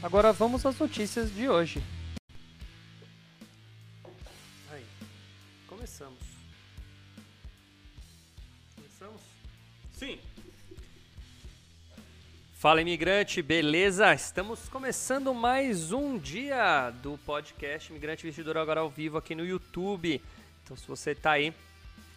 Agora vamos às notícias de hoje. Aí, começamos. Começamos? Sim. Fala imigrante, beleza? Estamos começando mais um dia do podcast Imigrante Investidor agora ao vivo aqui no YouTube. Então se você está aí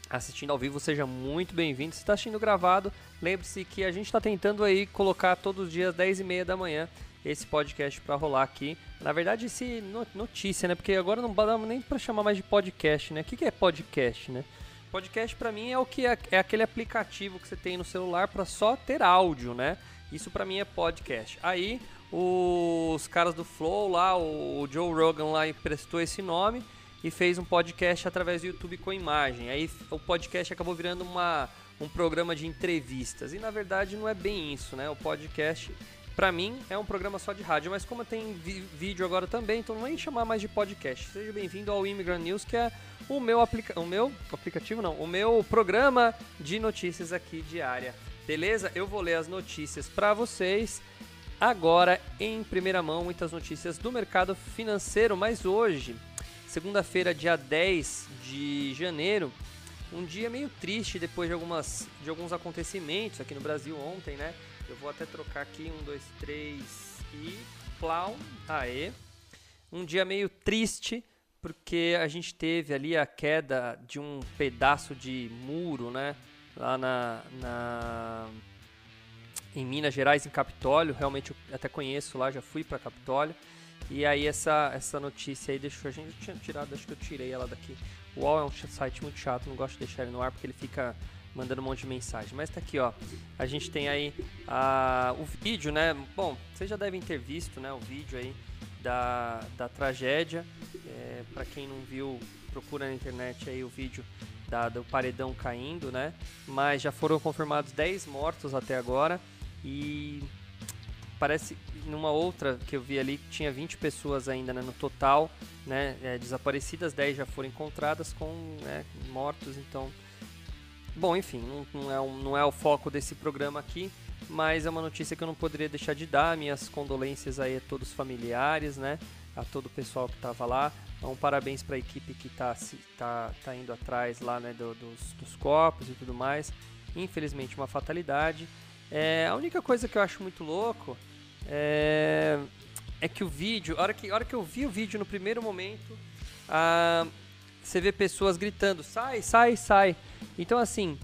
assistindo ao vivo, seja muito bem-vindo. Se está assistindo gravado, lembre-se que a gente está tentando aí colocar todos os dias 10 e meia da manhã esse podcast para rolar aqui. Na verdade, esse notícia, né? Porque agora não dá nem para chamar mais de podcast, né? O que, é podcast, né? Podcast para mim é o que é, é aquele aplicativo que você tem no celular para só ter áudio, né? Isso para mim é podcast. Aí os caras do Flow lá, o Joe Rogan lá emprestou esse nome e fez um podcast através do YouTube com imagem. Aí o podcast acabou virando uma, um programa de entrevistas. E na verdade não é bem isso, né? O podcast, para mim, é um programa só de rádio. Mas como tem vídeo agora também, então não é chamar mais de podcast. Seja bem-vindo ao Immigrant News, que é o meu, aplica o meu aplicativo, não, o meu programa de notícias aqui diária. Beleza? Eu vou ler as notícias para vocês. Agora, em primeira mão, muitas notícias do mercado financeiro, mas hoje segunda-feira, dia 10 de janeiro, um dia meio triste depois de, algumas, de alguns acontecimentos aqui no Brasil ontem, né? Eu vou até trocar aqui, um, dois, três e plau, aê. Um dia meio triste, porque a gente teve ali a queda de um pedaço de muro, né? Lá na, na em Minas Gerais, em Capitólio. Realmente eu até conheço lá, já fui para Capitólio. E aí essa, essa notícia aí deixou a gente tinha tirado, acho que eu tirei ela daqui. O UOL é um site muito chato, não gosto de deixar ele no ar porque ele fica mandando um monte de mensagem. Mas tá aqui, ó. A gente tem aí a, o vídeo, né? Bom, vocês já devem ter visto, né? O vídeo aí da, da tragédia. É, para quem não viu, procura na internet aí o vídeo da, do paredão caindo, né? Mas já foram confirmados 10 mortos até agora. E parece numa outra que eu vi ali que tinha 20 pessoas ainda né, no total, né, é, desaparecidas, 10 já foram encontradas com né, mortos, então... Bom, enfim, não, não, é um, não é o foco desse programa aqui, mas é uma notícia que eu não poderia deixar de dar, minhas condolências aí a todos os familiares, né, a todo o pessoal que estava lá, um parabéns para a equipe que está tá, tá indo atrás lá, né, do, dos, dos corpos e tudo mais, infelizmente uma fatalidade, é, a única coisa que eu acho muito louco é, é que o vídeo, a hora que, a hora que eu vi o vídeo no primeiro momento, ah, você vê pessoas gritando: sai, sai, sai. Então, assim,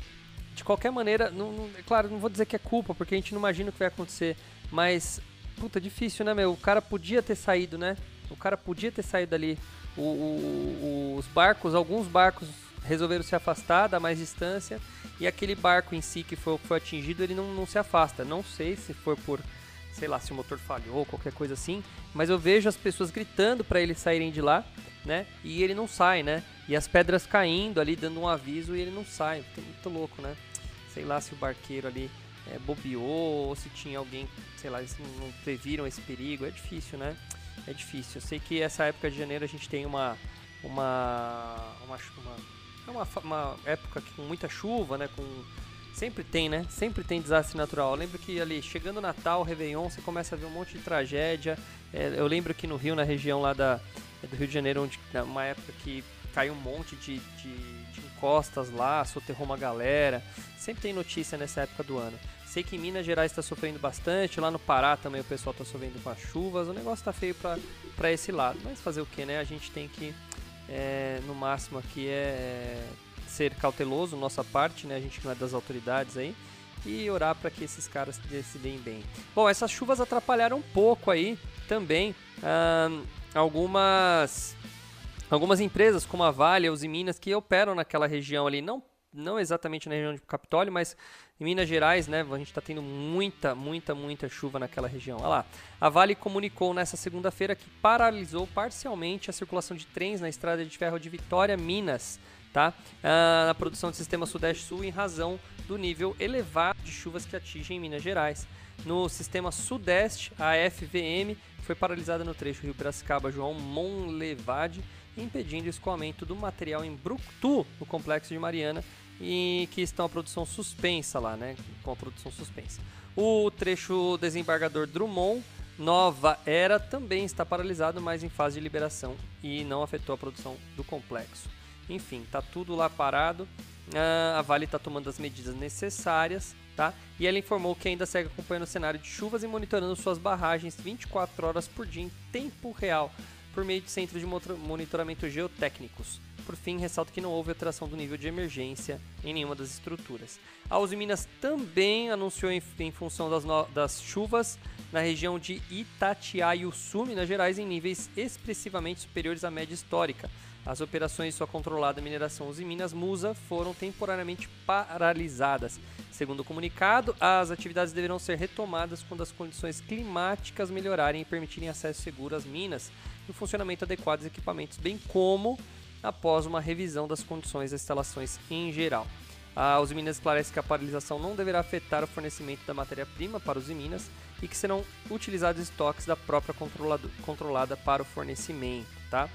de qualquer maneira, não, não, é claro, não vou dizer que é culpa, porque a gente não imagina o que vai acontecer, mas, puta, difícil, né, meu? O cara podia ter saído, né? O cara podia ter saído ali. O, o, os barcos, alguns barcos resolveram se afastar, dar mais distância, e aquele barco em si que foi, foi atingido, ele não, não se afasta. Não sei se for por sei lá, se o motor falhou, qualquer coisa assim, mas eu vejo as pessoas gritando para eles saírem de lá, né? E ele não sai, né? E as pedras caindo ali, dando um aviso e ele não sai. Muito, louco, né? Sei lá se o barqueiro ali é, bobeou ou se tinha alguém, sei lá, eles não previram esse perigo. É difícil, né? É difícil. Eu sei que essa época de janeiro a gente tem uma uma uma, uma, é uma, uma época com muita chuva, né? Com Sempre tem, né? Sempre tem desastre natural. Eu lembro que ali, chegando Natal, Réveillon, você começa a ver um monte de tragédia. É, eu lembro que no Rio, na região lá da, do Rio de Janeiro, onde uma época que caiu um monte de, de, de encostas lá, soterrou uma galera. Sempre tem notícia nessa época do ano. Sei que em Minas Gerais está sofrendo bastante, lá no Pará também o pessoal está sofrendo com as chuvas. O negócio está feio para esse lado. Mas fazer o que, né? A gente tem que, é, no máximo aqui, é ser cauteloso, nossa parte, né? A gente não é das autoridades aí. E orar para que esses caras decidem bem. Bom, essas chuvas atrapalharam um pouco aí também algumas algumas empresas como a Vale, os Minas que operam naquela região ali, não não exatamente na região de Capitólio, mas em Minas Gerais, né, a gente está tendo muita, muita, muita chuva naquela região. Olha lá. A Vale comunicou nessa segunda-feira que paralisou parcialmente a circulação de trens na estrada de ferro de Vitória, Minas, tá? Ah, na produção do sistema Sudeste-Sul em razão do nível elevado de chuvas que atingem Minas Gerais. No sistema Sudeste, a FVM foi paralisada no trecho Rio Piracicaba João Monlevade, impedindo o escoamento do material em Brucutu, no complexo de Mariana, e que estão a produção suspensa lá, né? Com a produção suspensa. O trecho desembargador Drummond Nova Era também está paralisado, mas em fase de liberação e não afetou a produção do complexo. Enfim, tá tudo lá parado. Ah, a Vale está tomando as medidas necessárias, tá? E ela informou que ainda segue acompanhando o cenário de chuvas e monitorando suas barragens 24 horas por dia em tempo real por meio de centros de monitoramento geotécnicos. Por fim, ressalto que não houve alteração do nível de emergência em nenhuma das estruturas. A Uzi Minas também anunciou, em, em função das, das, chuvas, na região de Itatiaiuçu, Minas Gerais, em níveis expressivamente superiores à média histórica. As operações sua controlada mineração Uzi Minas Musa foram temporariamente paralisadas. Segundo o comunicado, as atividades deverão ser retomadas quando as condições climáticas melhorarem e permitirem acesso seguro às minas e o funcionamento adequado dos equipamentos, bem como após uma revisão das condições das instalações em geral. A Uzi Minas esclarece que a paralisação não deverá afetar o fornecimento da matéria-prima para os Minas e que serão utilizados estoques da própria controlada para o fornecimento. Tá?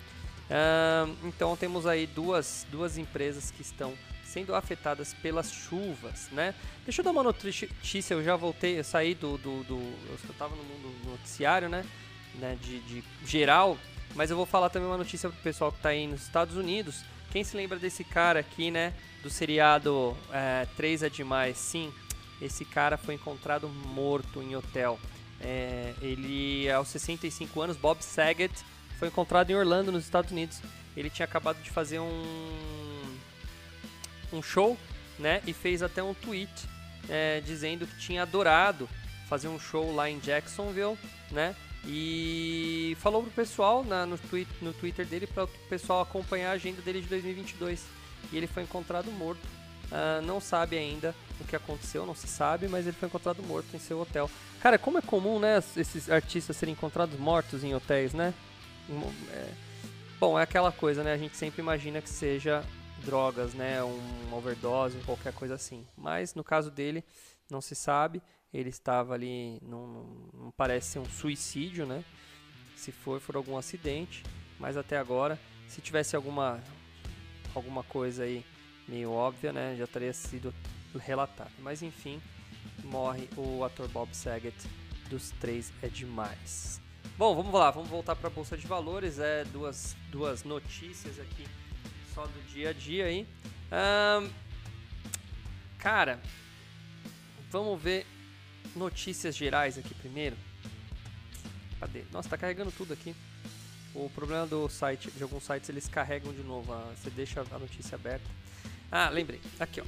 Então temos aí duas, duas empresas que estão sendo afetadas pelas chuvas, né? Deixa eu dar uma notícia, eu já voltei, eu saí do, do, do eu estava no mundo noticiário, né? né, de, de geral, mas eu vou falar também uma notícia pro pessoal que está aí nos Estados Unidos. Quem se lembra desse cara aqui, né, do seriado é, 3 é Demais? Sim, esse cara foi encontrado morto em hotel. É, ele, aos 65 anos, Bob Saget, foi encontrado em Orlando, nos Estados Unidos. Ele tinha acabado de fazer um, um show, né, e fez até um tweet é, dizendo que tinha adorado fazer um show lá em Jacksonville, né, e falou pro pessoal na, no, tweet, no Twitter dele para o pessoal acompanhar a agenda dele de 2022. E ele foi encontrado morto. Uh, não sabe ainda o que aconteceu, não se sabe, mas ele foi encontrado morto em seu hotel. Cara, como é comum, né, esses artistas serem encontrados mortos em hotéis, né? É... Bom, é aquela coisa, né? A gente sempre imagina que seja drogas, né? Um overdose, qualquer coisa assim. Mas no caso dele, não se sabe ele estava ali, não, parece ser um suicídio, né? Se for, for algum acidente, mas até agora, se tivesse alguma, alguma coisa aí meio óbvia, né? Já teria sido relatado. Mas enfim, morre o ator Bob Saget dos três é demais. Bom, vamos lá, vamos voltar para a bolsa de valores. É duas, duas notícias aqui só do dia a dia aí. Um, cara, vamos ver notícias gerais aqui primeiro. Cadê? Nossa, tá carregando tudo aqui. O problema do site, de alguns sites, eles carregam de novo. Você deixa a notícia aberta. Ah, lembrei. Aqui, ó.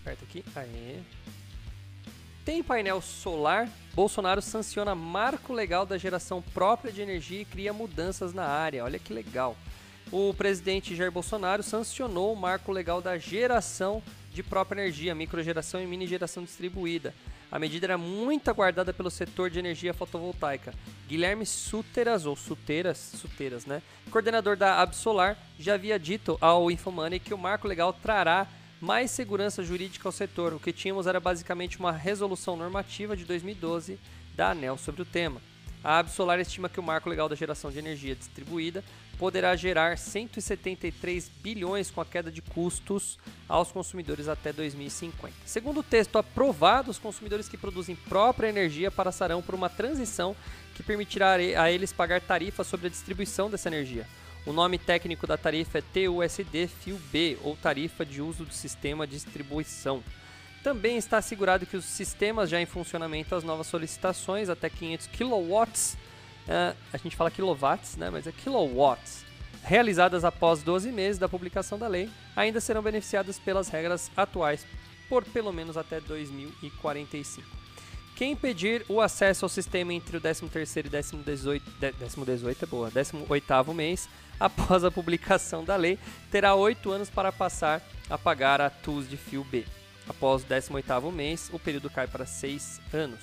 Aperta aqui. Aê. Tem painel solar. Bolsonaro sanciona marco legal da geração própria de energia e cria mudanças na área. Olha que legal. O presidente Jair Bolsonaro sancionou o marco legal da geração de própria energia, microgeração e mini geração distribuída. A medida era muito aguardada pelo setor de energia fotovoltaica. Guilherme Suteras, ou Suteiras, Suteiras, né? Coordenador da Absolar, já havia dito ao Infomoney que o marco legal trará mais segurança jurídica ao setor. O que tínhamos era basicamente uma resolução normativa de 2012 da ANEL sobre o tema. A Absolar estima que o marco legal da geração de energia distribuída poderá gerar 173 bilhões com a queda de custos aos consumidores até 2050. Segundo o texto aprovado, os consumidores que produzem própria energia passarão por uma transição que permitirá a eles pagar tarifas sobre a distribuição dessa energia. O nome técnico da tarifa é TUSD Fio B, ou Tarifa de Uso do Sistema de Distribuição. Também está assegurado que os sistemas já em funcionamento, as novas solicitações até 500 kW Uh, a gente fala quilowatts, né, mas é kilowatts, realizadas após 12 meses da publicação da lei, ainda serão beneficiadas pelas regras atuais por pelo menos até 2045. que impedir o acesso ao sistema entre o 13º e 18, 18 é boa, 18º mês após a publicação da lei, terá oito anos para passar a pagar a TUS de fio B. Após o 18º mês, o período cai para seis anos.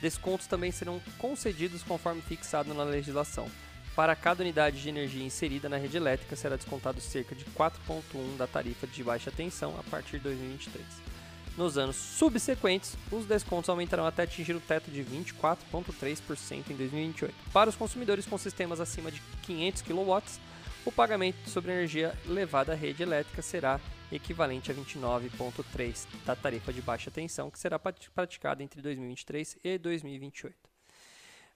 Descontos também serão concedidos conforme fixado na legislação. Para cada unidade de energia inserida na rede elétrica, será descontado cerca de 4,1 da tarifa de baixa tensão a partir de 2023. Nos anos subsequentes, os descontos aumentarão até atingir o teto de 24,3% em 2028. Para os consumidores com sistemas acima de 500 kW, o pagamento sobre energia levada à rede elétrica será equivalente a 29,3% da tarifa de baixa tensão, que será praticada entre 2023 e 2028.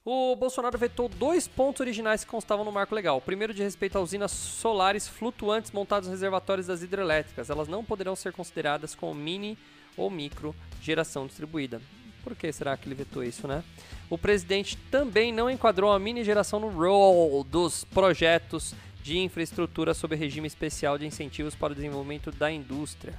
O Bolsonaro vetou dois pontos originais que constavam no marco legal. O primeiro de respeito a usinas solares flutuantes montadas nos reservatórios das hidrelétricas. Elas não poderão ser consideradas como mini ou micro geração distribuída. Por que será que ele vetou isso, né? O presidente também não enquadrou a mini geração no rol dos projetos de infraestrutura sob regime especial de incentivos para o desenvolvimento da indústria.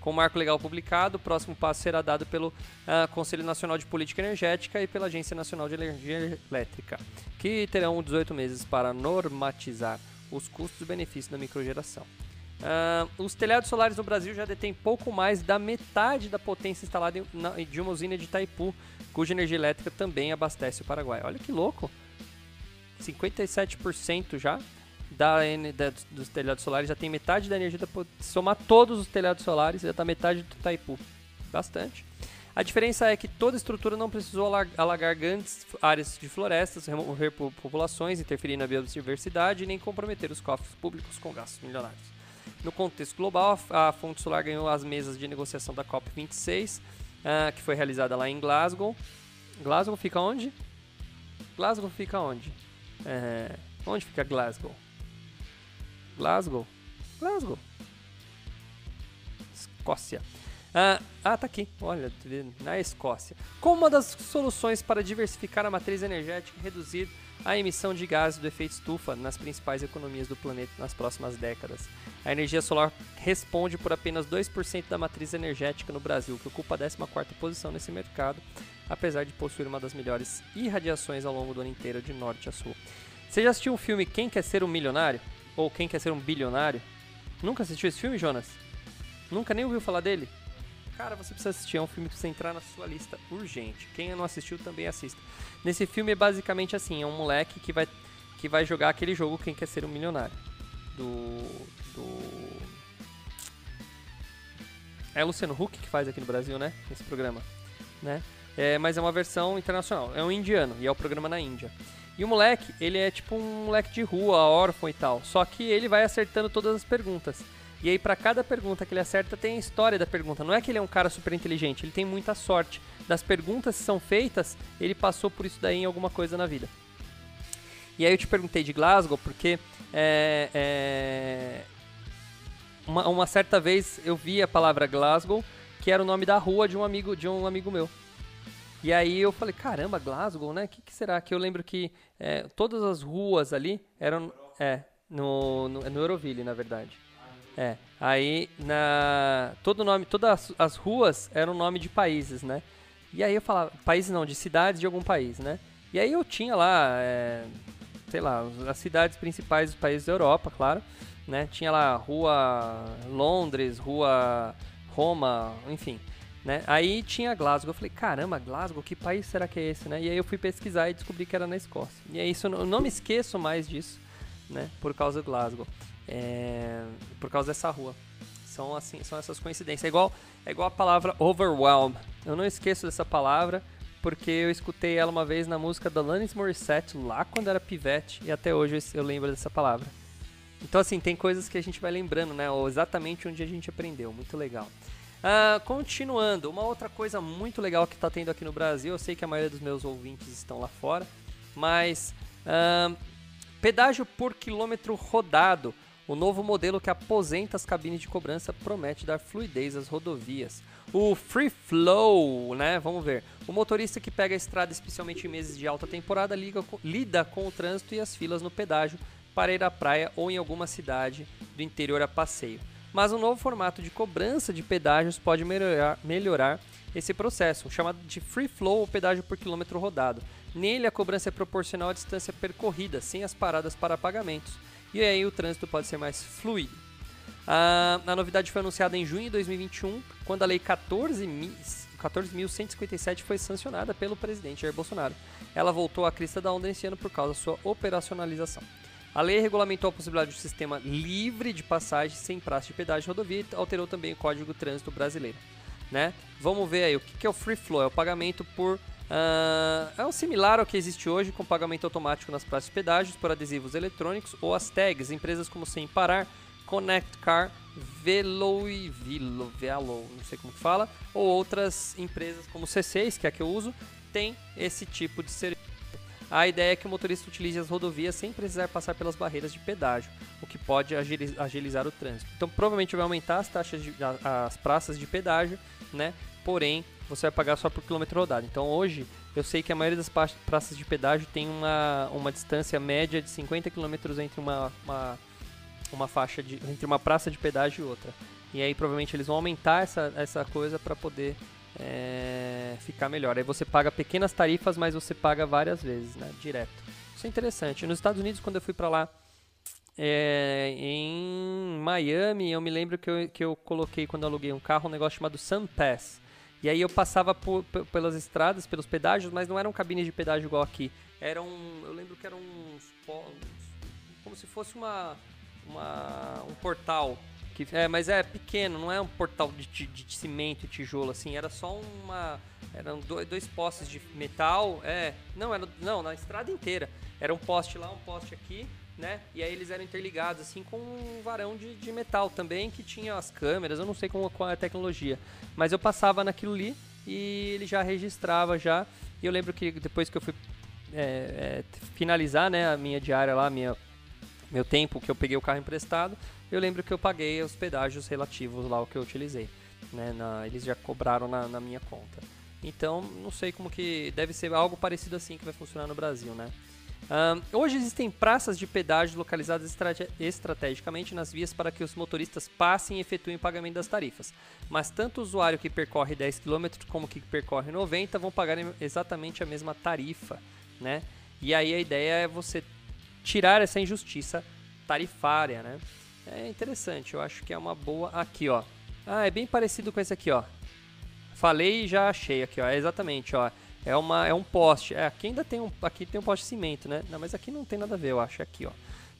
Com o marco legal publicado, o próximo passo será dado pelo uh, Conselho Nacional de Política Energética e pela Agência Nacional de Energia Elétrica, que terão 18 meses para normatizar os custos e benefícios da microgeração. Uh, os telhados solares no Brasil já detêm pouco mais da metade da potência instalada de uma usina de Itaipu, cuja energia elétrica também abastece o Paraguai. Olha que louco! 57% já da, da, dos telhados solares já tem metade da energia, da, somar todos os telhados solares, já está metade do Itaipu. Bastante. A diferença é que toda estrutura não precisou alagar grandes áreas de florestas, remover populações, interferir na biodiversidade nem comprometer os cofres públicos com gastos milionários. No contexto global, a Fonte Solar ganhou as mesas de negociação da COP26, uh, ah, que foi realizada lá em Glasgow. Glasgow fica onde? Glasgow fica onde? É, onde fica Glasgow? Glasgow. Glasgow. Escócia. Ah, ah, tá aqui. Olha, na Escócia. Como uma das soluções para diversificar a matriz energética e reduzir a emissão de gases do efeito estufa nas principais economias do planeta nas próximas décadas. A energia solar responde por apenas 2% da matriz energética no Brasil, que ocupa a 14ª posição nesse mercado, apesar de possuir uma das melhores irradiações ao longo do ano inteiro de norte a sul. Você já assistiu o filme Quem Quer Ser um Milionário? Ou Quem Quer Ser um Bilionário. Nunca assistiu esse filme, Jonas? Nunca nem ouviu falar dele? Cara, você precisa assistir, é um filme que precisa entrar na sua lista urgente. Quem não assistiu também assista. Nesse filme é basicamente assim, é um moleque que vai, que vai jogar aquele jogo Quem Quer Ser um Milionário. Do... do... É o Luciano Huck que faz aqui no Brasil, né? Esse programa, né? É, mas é uma versão internacional. É um indiano e é o programa na Índia. E o moleque, ele é tipo um moleque de rua, órfão e tal. Só que ele vai acertando todas as perguntas. E aí, para cada pergunta que ele acerta, tem a história da pergunta. Não é que ele é um cara super inteligente, ele tem muita sorte. Das perguntas que são feitas, ele passou por isso daí em alguma coisa na vida. E aí eu te perguntei de Glasgow, porque é, é, uma, uma certa vez eu vi a palavra Glasgow, que era o nome da rua de um amigo, de um amigo meu. E aí eu falei, caramba, Glasgow, né? O que, que, será? Que eu lembro que é, todas as ruas ali eram. É, no, no, no Euroville, na verdade. É. Aí na. Todo nome, todas as, as ruas eram nome de países, né? E aí eu falava, países não, de cidades de algum país, né? E aí eu tinha lá, é, sei lá, as cidades principais dos países da Europa, claro, né? Tinha lá rua Londres, rua Roma, enfim. Né? Aí tinha Glasgow. Eu falei, caramba, Glasgow, que país será que é esse, né? E aí eu fui pesquisar e descobri que era na Escócia. E é isso, eu não me esqueço mais disso, né? Por causa do Glasgow. É... Por causa dessa rua. São assim, são essas coincidências. É igual, é igual a palavra overwhelm. Eu não esqueço dessa palavra porque eu escutei ela uma vez na música da Alanis Morissette lá quando era pivete e até hoje eu lembro dessa palavra. Então assim, tem coisas que a gente vai lembrando, né? Ou exatamente onde a gente aprendeu. Muito legal. Uh, continuando, uma outra coisa muito legal que está tendo aqui no Brasil, eu sei que a maioria dos meus ouvintes estão lá fora, mas uh, pedágio por quilômetro rodado. O novo modelo que aposenta as cabines de cobrança promete dar fluidez às rodovias. O Free Flow, né? Vamos ver. O motorista que pega a estrada, especialmente em meses de alta temporada, liga, lida com o trânsito e as filas no pedágio para ir à praia ou em alguma cidade do interior a passeio mas um novo formato de cobrança de pedágios pode melhorar, melhorar esse processo, chamado de free flow ou pedágio por quilômetro rodado. Nele, a cobrança é proporcional à distância percorrida, sem as paradas para pagamentos, e aí o trânsito pode ser mais fluido. A, a novidade foi anunciada em junho de 2021, quando a Lei 14.157 foi sancionada pelo presidente Jair Bolsonaro. Ela voltou à crista da onda esse ano por causa da sua operacionalização. A lei regulamentou a possibilidade de um sistema livre de passagem sem praça de pedágio de rodovia e alterou também o Código Trânsito Brasileiro. Né? Vamos ver aí o que é o free flow, é o pagamento por Uh, é um similar ao que existe hoje com pagamento automático nas praças de pedágios por adesivos eletrônicos ou as tags. Empresas como Sem Parar, Connect Car, Velo e Velo, Velo, não sei como fala, ou outras empresas como C6, que é a que eu uso, tem esse tipo de serviço. A ideia é que o motorista utilize as rodovias sem precisar passar pelas barreiras de pedágio, o que pode agilizar o trânsito. Então, provavelmente vai aumentar as taxas de, as praças de pedágio, né? Porém, você vai pagar só por quilômetro rodado. Então hoje eu sei que a maioria das praças de pedágio tem uma, uma distância média de 50 km entre uma, uma, uma faixa de entre uma praça de pedágio e outra. E aí provavelmente eles vão aumentar essa, essa coisa para poder é, ficar melhor. Aí você paga pequenas tarifas, mas você paga várias vezes, né, direto. Isso é interessante. Nos Estados Unidos, quando eu fui para lá é, em Miami, eu me lembro que eu, que eu coloquei quando eu aluguei um carro um negócio chamado Sun Pass e aí eu passava por, pelas estradas, pelos pedágios, mas não eram cabines de pedágio igual aqui. Eram, eu lembro que eram uns, como se fosse uma, uma um portal que, é, mas é pequeno, não é um portal de, de, de cimento e tijolo assim, era só uma eram dois, dois postes de metal, é, não era não, na estrada inteira. Era um poste lá, um poste aqui né? E aí eles eram interligados assim com um varão de, de metal também que tinha as câmeras, eu não sei como, qual é a tecnologia, mas eu passava naquilo ali e ele já registrava já. E eu lembro que depois que eu fui é, é, finalizar, né, a minha diária lá, minha meu tempo que eu peguei o carro emprestado, eu lembro que eu paguei os pedágios relativos lá o que eu utilizei, né? Na, eles já cobraram na, na minha conta. Então, não sei como que deve ser algo parecido assim que vai funcionar no Brasil, né? Um, hoje existem praças de pedágio localizadas estrate estrategicamente nas vias para que os motoristas passem e efetuem o pagamento das tarifas. Mas tanto o usuário que percorre 10 km como que percorre 90 vão pagar exatamente a mesma tarifa, né? E aí a ideia é você tirar essa injustiça tarifária, né? É interessante, eu acho que é uma boa aqui, ó. Ah, é bem parecido com esse aqui, ó. Falei e já achei aqui, ó. É exatamente, ó é, uma, é um poste. É, aqui ainda tem um, aqui tem um poste de cimento, né? Não, mas aqui não tem nada a ver, eu acho. É aqui, ó.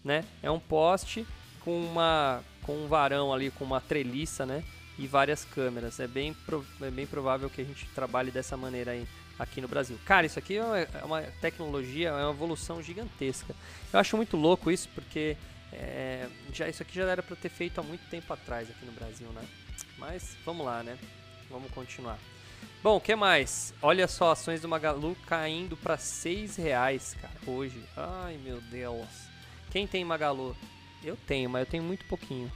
Né? É um poste com, uma, com um varão ali, com uma treliça, né? E várias câmeras. É bem, é bem provável que a gente trabalhe dessa maneira aí aqui no Brasil. Cara, isso aqui é uma, é uma tecnologia, é uma evolução gigantesca. Eu acho muito louco isso, porque é, já, isso aqui já era para ter feito há muito tempo atrás aqui no Brasil, né? Mas vamos lá, né? Vamos continuar. Bom, o que mais? Olha só, ações do Magalu caindo para seis reais, cara, hoje. Ai, meu Deus. Quem tem Magalu? Eu tenho, mas eu tenho muito pouquinho.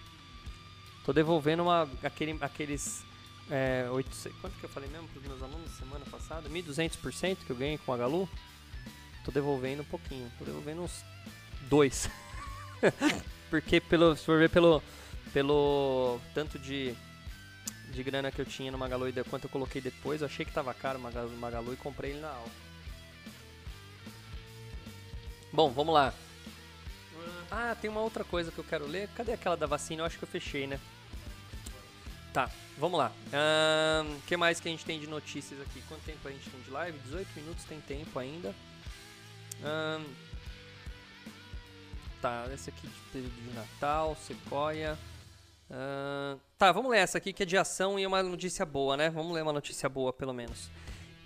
Tô devolvendo uma, aquele, aqueles é, 800, quanto que eu falei mesmo para os meus alunos semana passada? 1.200% que eu ganhei com a Magalu. Tô devolvendo um pouquinho. Tô devolvendo uns dois. Porque pelo, se for ver pelo, pelo tanto de de grana que eu tinha no Magalu e quanto eu coloquei depois, eu achei que tava caro o Magalu, e comprei ele na alta. Bom, vamos lá. Ah, tem uma outra coisa que eu quero ler. Cadê aquela da vacina? Eu acho que eu fechei, né? Tá, vamos lá. O que mais que a gente tem de notícias aqui? Quanto tempo a gente tem de live? 18 minutos tem tempo ainda. Tá, esse aqui de período de Natal, Sequoia. Uh, tá, vamos ler essa aqui que é de ação e é uma notícia boa, né? Vamos ler uma notícia boa, pelo menos.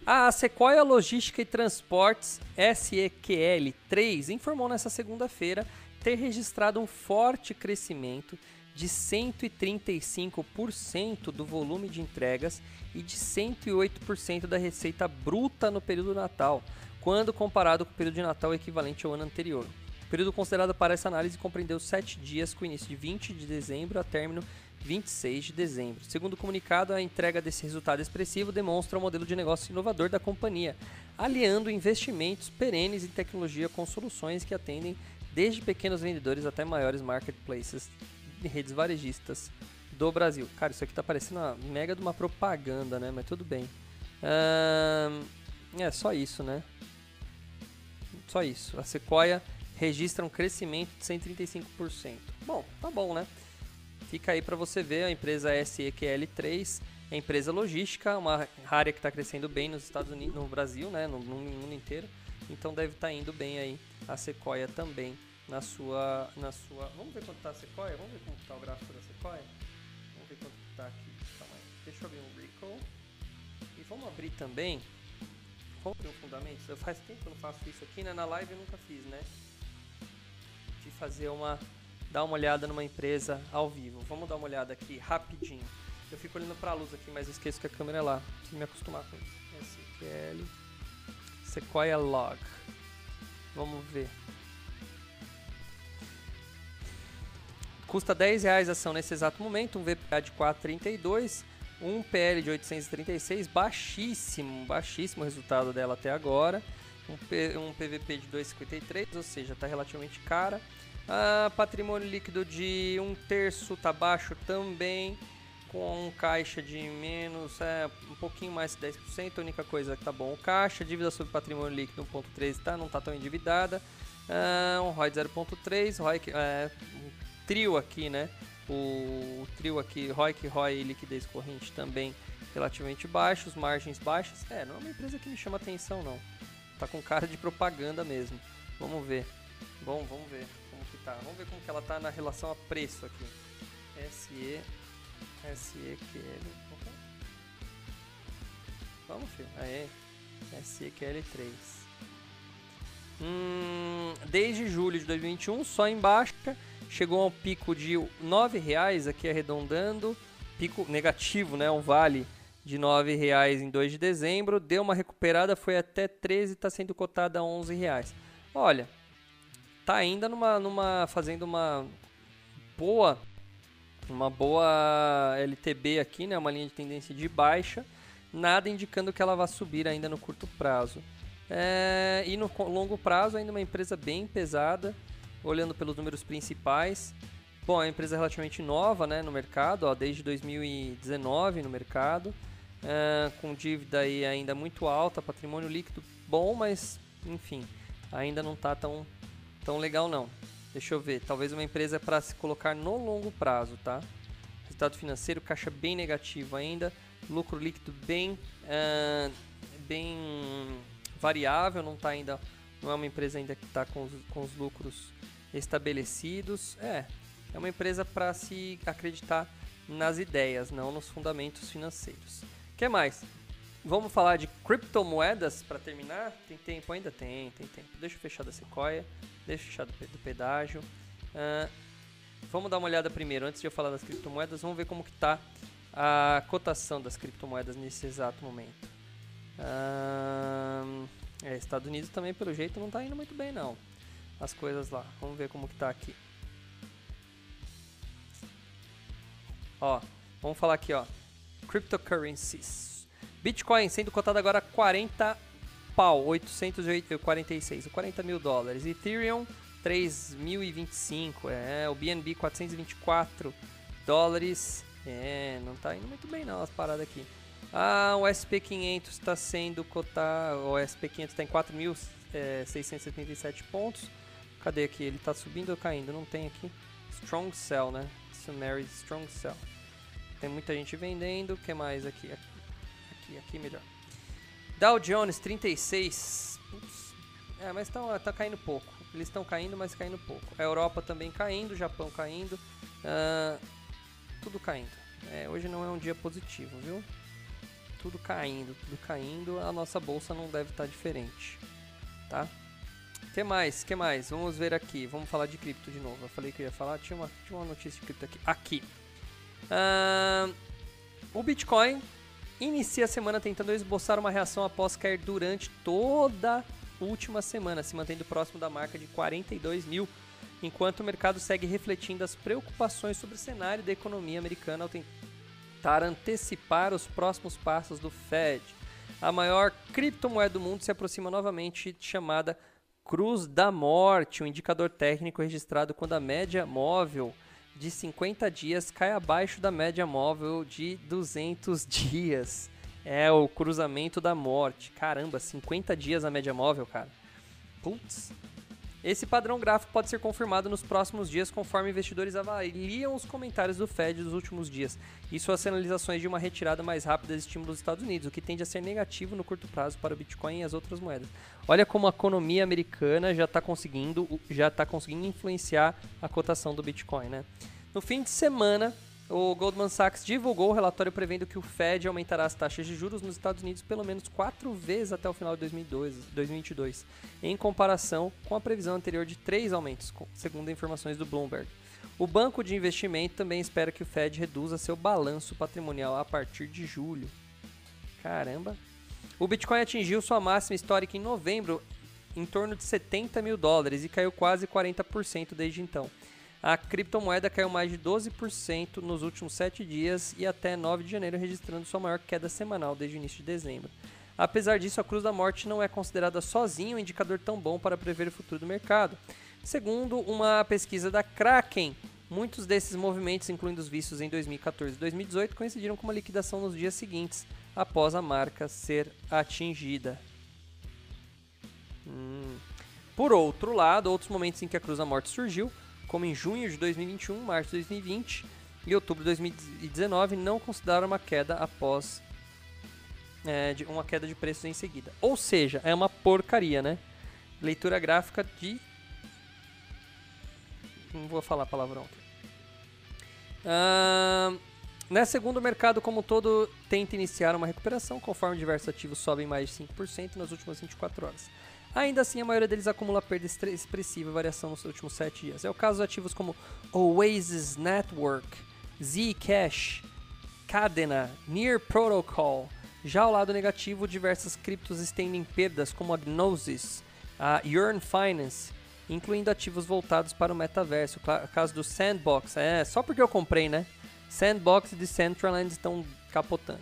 A Sequoia Logística e Transportes SEQL3 informou nessa segunda-feira ter registrado um forte crescimento de 135% do volume de entregas e de 108% da receita bruta no período Natal, quando comparado com o período de Natal equivalente ao ano anterior. O período considerado para essa análise compreendeu sete dias, com início de 20 de dezembro a término 26 de dezembro. Segundo o comunicado, a entrega desse resultado expressivo demonstra o modelo de negócio inovador da companhia, aliando investimentos perenes em tecnologia com soluções que atendem desde pequenos vendedores até maiores marketplaces e redes varejistas do Brasil. Cara, isso aqui tá parecendo uma mega de uma propaganda, né? Mas tudo bem. É só isso, né? Só isso. A Sequoia registra um crescimento de 135%. Bom, tá bom, né? Fica aí para você ver a empresa SEQL3, é empresa logística, uma área que está crescendo bem nos Estados Unidos, no Brasil, né? No, no mundo inteiro. Então deve estar tá indo bem aí a Sequoia também na sua, na sua. Vamos ver quanto está a Sequoia? Vamos ver como está o gráfico da Sequoia? Vamos ver quanto está aqui. Calma aí. Deixa eu abrir um recall. E vamos abrir também. Vamos abrir um fundamento. Faz tempo que eu não faço isso aqui, né? Na live eu nunca fiz, né? Fazer uma. dar uma olhada numa empresa ao vivo. Vamos dar uma olhada aqui rapidinho. Eu fico olhando para a luz aqui, mas esqueço que a câmera é lá. Preciso me acostumar com isso. SQL. Sequoia Log. Vamos ver. Custa 10 reais a ação nesse exato momento, um VPA de 4,32, um PL de 836, baixíssimo, baixíssimo resultado dela até agora, um, P, um PVP de 2,53, ou seja, está relativamente cara. Ah, patrimônio líquido de um terço está baixo também, com um caixa de menos, é, um pouquinho mais de 10%, a única coisa que tá bom, o caixa, dívida sobre patrimônio líquido 1.3 tá, não está tão endividada, ah, um ROI de 0.3, ROI é, trio aqui, né? O, trio aqui, ROIC, ROI e liquidez corrente também relativamente baixos, margens baixas. É, não é uma empresa que me chama atenção não. Tá com cara de propaganda mesmo. Vamos ver. Bom, vamos ver tá. Vamos ver como que ela tá na relação a preço aqui. SE SEQL. Vamos, filho. Aê. SEQL3. Hum, desde julho de 2021, só em baixa chegou a um pico de R$ 9,00 aqui arredondando, pico negativo, né, um vale de R$ 9,00 em 2 de dezembro, deu uma recuperada, foi até 13 está sendo cotada a R$ 11,00. Olha, tá ainda numa, numa fazendo uma boa uma boa LTB aqui, né, uma linha de tendência de baixa, nada indicando que ela vá subir ainda no curto prazo. É, e no longo prazo ainda uma empresa bem pesada, olhando pelos números principais, bom, é uma empresa relativamente nova né, no mercado, ó, desde 2019 no mercado, é, com dívida aí ainda muito alta, patrimônio líquido bom, mas enfim, ainda não está tão, tão legal não. Deixa eu ver, talvez uma empresa para se colocar no longo prazo, tá? Resultado financeiro, caixa bem negativo ainda, lucro líquido bem, uh, bem variável, não está ainda, não é uma empresa ainda que está com, com os lucros estabelecidos. É, é uma empresa para se acreditar nas ideias, não nos fundamentos financeiros. O que mais? Vamos falar de criptomoedas para terminar? Tem tempo? Ainda tem, tem tempo. Deixa eu fechar da Sequoia, deixa eu fechar do, do pedágio. Uh, vamos dar uma olhada primeiro, antes de eu falar das criptomoedas, vamos ver como que está a cotação das criptomoedas nesse exato momento. Uh, é, Estados Unidos também, pelo jeito, não está indo muito bem, não as coisas lá. Vamos ver como que tá aqui. Ó, vamos falar aqui, ó. Cryptocurrencies. Bitcoin sendo cotado agora a 40 pau, 846, 40 mil dólares. Ethereum 3.025, é, o BNB 424 dólares. É, não tá indo muito bem não as paradas aqui. Ah, o SP500 está sendo cotado, o SP500 está em 4.677 pontos. Cadê aqui? Ele tá subindo ou caindo? Não tem aqui. Strong Cell, né? Summary Strong Cell. Tem muita gente vendendo. O que mais aqui? Aqui, aqui melhor. Dow Jones 36. Ups. É, mas tá, tá caindo pouco. Eles estão caindo, mas caindo pouco. A Europa também caindo, Japão caindo. Uh, tudo caindo. É, hoje não é um dia positivo, viu? Tudo caindo, tudo caindo. A nossa bolsa não deve estar tá diferente, tá? que mais? que mais? Vamos ver aqui. Vamos falar de cripto de novo. Eu falei que eu ia falar. Tinha uma, tinha uma notícia de cripto aqui. Aqui. Uh, o Bitcoin inicia a semana tentando esboçar uma reação após cair durante toda a última semana, se mantendo próximo da marca de 42 mil, enquanto o mercado segue refletindo as preocupações sobre o cenário da economia americana ao tentar antecipar os próximos passos do Fed. A maior criptomoeda do mundo se aproxima novamente, chamada Cruz da Morte, um indicador técnico registrado quando a média móvel de 50 dias cai abaixo da média móvel de 200 dias. É o cruzamento da morte. Caramba, 50 dias a média móvel, cara. Putz. Esse padrão gráfico pode ser confirmado nos próximos dias conforme investidores avaliam os comentários do Fed dos últimos dias e suas sinalizações de uma retirada mais rápida de estímulos dos Estados Unidos, o que tende a ser negativo no curto prazo para o Bitcoin e as outras moedas. Olha como a economia americana já está conseguindo, já tá conseguindo influenciar a cotação do Bitcoin, né? No fim de semana, o Goldman Sachs divulgou o relatório prevendo que o Fed aumentará as taxas de juros nos Estados Unidos pelo menos quatro vezes até o final de 2022, em comparação com a previsão anterior de três aumentos, segundo informações do Bloomberg. O banco de investimento também espera que o Fed reduza seu balanço patrimonial a partir de julho. Caramba! O Bitcoin atingiu sua máxima histórica em novembro, em torno de 70 mil dólares, e caiu quase 40% desde então. A criptomoeda caiu mais de 12% nos últimos 7 dias e até 9 de janeiro, registrando sua maior queda semanal desde o início de dezembro. Apesar disso, a Cruz da Morte não é considerada sozinha um indicador tão bom para prever o futuro do mercado. Segundo uma pesquisa da Kraken, muitos desses movimentos, incluindo os vistos em 2014 e 2018, coincidiram com uma liquidação nos dias seguintes, após a marca ser atingida. Hum. Por outro lado, outros momentos em que a Cruz da Morte surgiu como em junho de 2021, março de 2020 e outubro de 2019, não consideraram uma queda após é, de uma queda de preços em seguida. Ou seja, é uma porcaria, né? Leitura gráfica de. Não vou falar palavrão aqui. Na segunda, o mercado como um todo tenta iniciar uma recuperação, conforme diversos ativos sobem mais de 5% nas últimas 24 horas. Ainda assim, a maioria deles acumula perda expressiva e variação nos últimos 7 dias. É o caso de ativos como Oasis Network, Zcash, Cadena, Near Protocol. Já ao lado negativo, diversas criptos estendem perdas como a Gnosis, a Yearn Finance, incluindo ativos voltados para o metaverso. O caso do Sandbox, é só porque eu comprei, né? Sandbox e Decentraland estão capotando,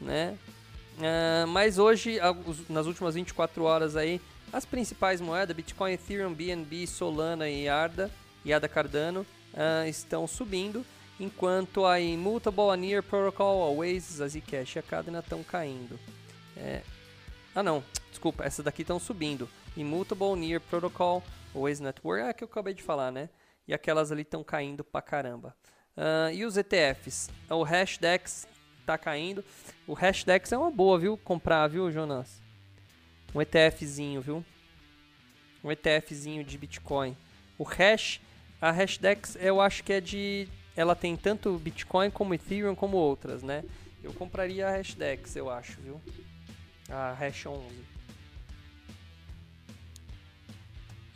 né? Uh, mas hoje, nas últimas 24 horas aí, as principais moedas, Bitcoin, Ethereum, BNB, Solana e ADA, e ADA Cardano, uh, estão subindo, enquanto a Immutable, a Near Protocol, a Oasis, a Zcash e a Cadena estão caindo. É... Ah não, desculpa, essas daqui estão subindo. Immutable, Near Protocol, Oasis Network, é a que eu acabei de falar, né? E aquelas ali estão caindo pra caramba. Uh, e os ETFs? O Hashdex tá caindo. O Hashdex é uma boa, viu? Comprar, viu, Jonas? Um ETFzinho, viu? Um ETFzinho de Bitcoin. O Hash, a Hashdex, eu acho que é de... Ela tem tanto Bitcoin como Ethereum como outras, né? Eu compraria a Hashdex, eu acho, viu? A Hash 11.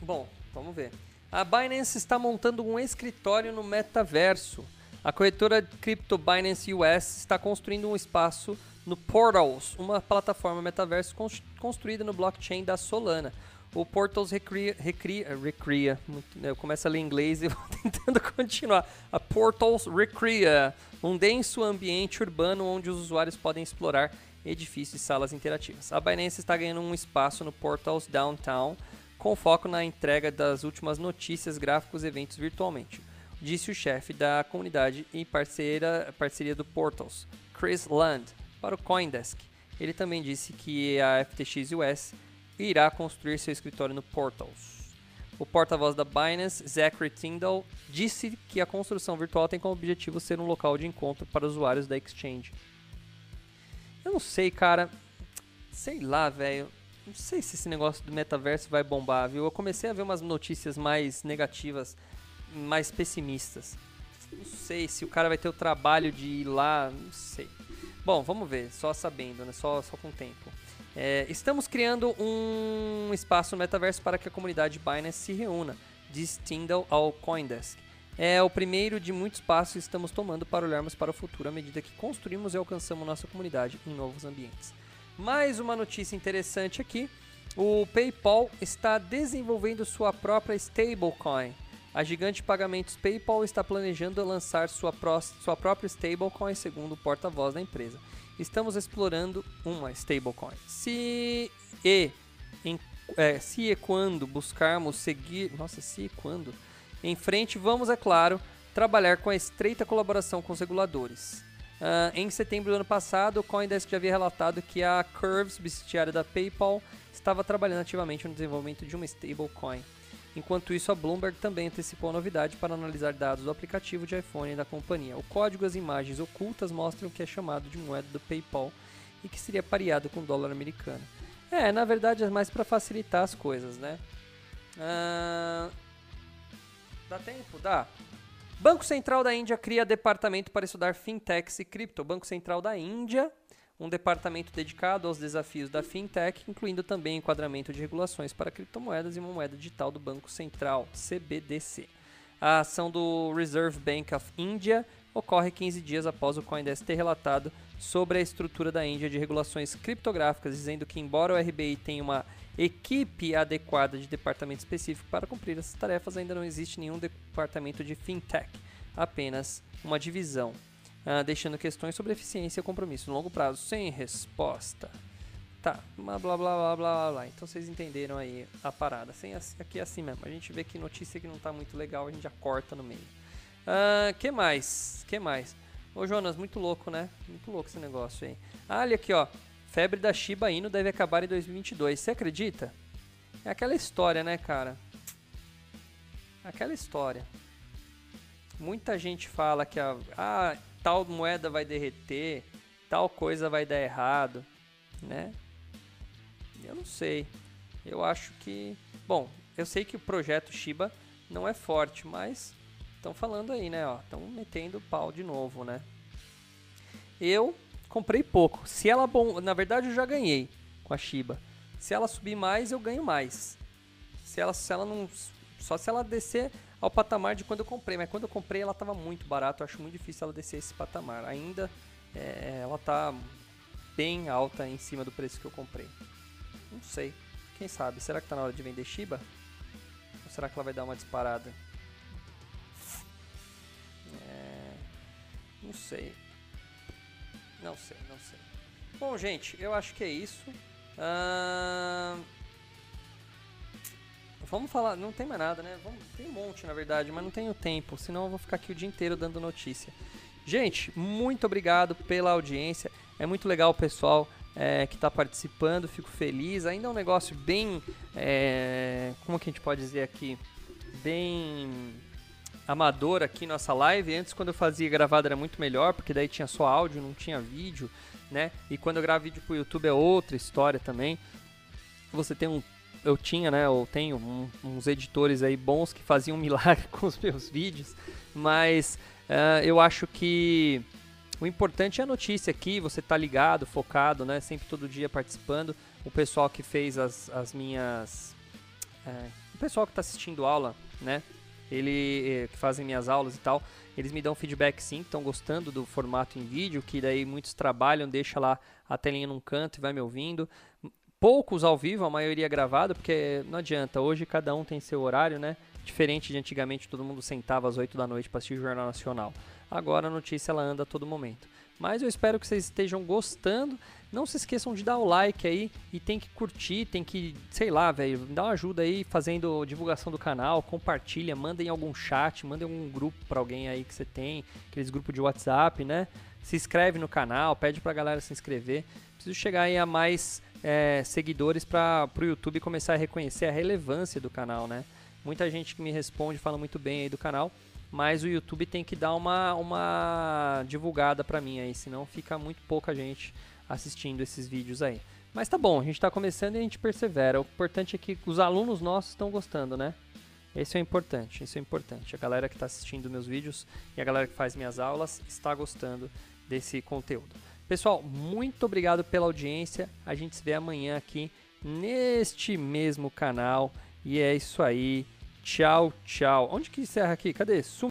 Bom, vamos ver. A Binance está montando um escritório no metaverso. A corretora Crypto Binance US está construindo um espaço no Portals, uma plataforma metaverso construída no blockchain da Solana. O Portals recria, recria, recria né, eu começo a ler inglês e vou tentando continuar. A Portals recria um denso ambiente urbano onde os usuários podem explorar edifícios e salas interativas. A Binance está ganhando um espaço no Portals Downtown com foco na entrega das últimas notícias, gráficos e eventos virtualmente disse o chefe da comunidade e parceira, parceria do Portals, Chris Land, para o Coindesk. Ele também disse que a FTX US irá construir seu escritório no Portals. O porta-voz da Binance, Zachary Tyndall, disse que a construção virtual tem como objetivo ser um local de encontro para usuários da exchange. Eu não sei, cara. Sei lá, velho. Não sei se esse negócio do metaverso vai bombar, viu? Eu comecei a ver umas notícias mais negativas mais pessimistas. Não sei se o cara vai ter o trabalho de ir lá, não sei. Bom, vamos ver, só sabendo, né? Só, só com o tempo. É, estamos criando um espaço no metaverso para que a comunidade Binance se reúna, diz Tyndall ao Coindesk. É o primeiro de muitos passos que estamos tomando para olharmos para o futuro à medida que construímos e alcançamos nossa comunidade em novos ambientes. Mais uma notícia interessante aqui: o PayPal está desenvolvendo sua própria stablecoin. A gigante de pagamentos PayPal está planejando lançar sua, pró sua própria stablecoin, segundo o porta-voz da empresa. Estamos explorando uma stablecoin. Se e, em, é, se e quando buscarmos seguir. Nossa, se e quando? Em frente, vamos, é claro, trabalhar com a estreita colaboração com os reguladores. Uh, em setembro do ano passado, o CoinDesk já havia relatado que a Curve, subsidiária da PayPal, estava trabalhando ativamente no desenvolvimento de uma stablecoin. Enquanto isso, a Bloomberg também antecipou a novidade para analisar dados do aplicativo de iPhone da companhia. O código e as imagens ocultas mostram que é chamado de moeda do PayPal e que seria pareado com o dólar americano. É, na verdade é mais para facilitar as coisas, né? Dá tempo? Dá. Banco Central da Índia cria departamento para estudar fintechs e cripto. Banco Central da Índia, um departamento dedicado aos desafios da fintech, incluindo também enquadramento de regulações para criptomoedas e uma moeda digital do Banco Central, CBDC. A ação do Reserve Bank of India ocorre 15 dias após o CoinDesk ter relatado sobre a estrutura da Índia de regulações criptográficas, dizendo que embora o RBI tenha uma equipe adequada de departamento específico para cumprir essas tarefas, ainda não existe nenhum departamento de fintech, apenas uma divisão, uh, deixando questões sobre eficiência e compromisso no longo prazo sem resposta. Tá, blá blá blá blá blá blá. Então vocês entenderam aí a parada. Sem, aqui é assim mesmo. A gente vê que notícia que não tá muito legal, a gente já corta no meio. Uh, que mais? Que mais? Ô Jonas, muito louco, né? Muito louco esse negócio aí. Ah, olha aqui, ó. Febre da Shiba Inu deve acabar em 2022. Você acredita? É aquela história, né, cara? Aquela história. Muita gente fala que a, ah, tal moeda vai derreter, tal coisa vai dar errado, né? Eu não sei. Eu acho que, bom, eu sei que o projeto Shiba não é forte, mas estão falando aí, né, estão metendo pau de novo, né? Eu comprei pouco. Se ela bom, na verdade eu já ganhei com a Shiba. Se ela subir mais, eu ganho mais. Se ela, se ela não, só se ela descer ao patamar de quando eu comprei. Mas quando eu comprei, ela estava muito barata. Eu acho muito difícil ela descer esse patamar. Ainda é, ela está bem alta em cima do preço que eu comprei. Não sei. Quem sabe? Será que está na hora de vender Shiba? Ou será que ela vai dar uma disparada? É, não sei. Não sei, não sei. Bom, gente, eu acho que é isso. Uh... Vamos falar, não tem mais nada, né? Vamos, tem um monte, na verdade, mas não tenho tempo, senão eu vou ficar aqui o dia inteiro dando notícia. Gente, muito obrigado pela audiência. É muito legal o pessoal é, que está participando, fico feliz. Ainda é um negócio bem. É, como que a gente pode dizer aqui? Bem amador aqui nossa live. Antes, quando eu fazia gravado, era muito melhor, porque daí tinha só áudio, não tinha vídeo, né? E quando eu gravo vídeo pro YouTube é outra história também. Você tem um. Eu tinha, né? Eu tenho um, uns editores aí bons que faziam um milagre com os meus vídeos, mas uh, eu acho que. O importante é a notícia aqui, você tá ligado, focado, né? Sempre todo dia participando. O pessoal que fez as, as minhas. É, o pessoal que está assistindo aula, né? ele eh, que fazem minhas aulas e tal, eles me dão feedback sim, estão gostando do formato em vídeo, que daí muitos trabalham, deixa lá a telinha num canto e vai me ouvindo. Poucos ao vivo, a maioria gravado, porque não adianta, hoje cada um tem seu horário, né? Diferente de antigamente, todo mundo sentava às 8 da noite para assistir o Jornal Nacional. Agora a notícia ela anda a todo momento. Mas eu espero que vocês estejam gostando. Não se esqueçam de dar o like aí e tem que curtir, tem que, sei lá, velho, dá uma ajuda aí fazendo divulgação do canal, compartilha, manda em algum chat, manda em algum grupo para alguém aí que você tem, aqueles grupos de WhatsApp, né? Se inscreve no canal, pede pra galera se inscrever. Preciso chegar aí a mais é, seguidores para o YouTube começar a reconhecer a relevância do canal, né? Muita gente que me responde fala muito bem aí do canal, mas o YouTube tem que dar uma, uma divulgada para mim aí, senão fica muito pouca gente assistindo esses vídeos aí. Mas tá bom, a gente está começando e a gente persevera. O importante é que os alunos nossos estão gostando, né? Esse é importante, isso é importante. A galera que está assistindo meus vídeos e a galera que faz minhas aulas está gostando desse conteúdo. Pessoal, muito obrigado pela audiência. A gente se vê amanhã aqui neste mesmo canal. E é isso aí. Tchau, tchau. Onde que encerra aqui? Cadê? Sum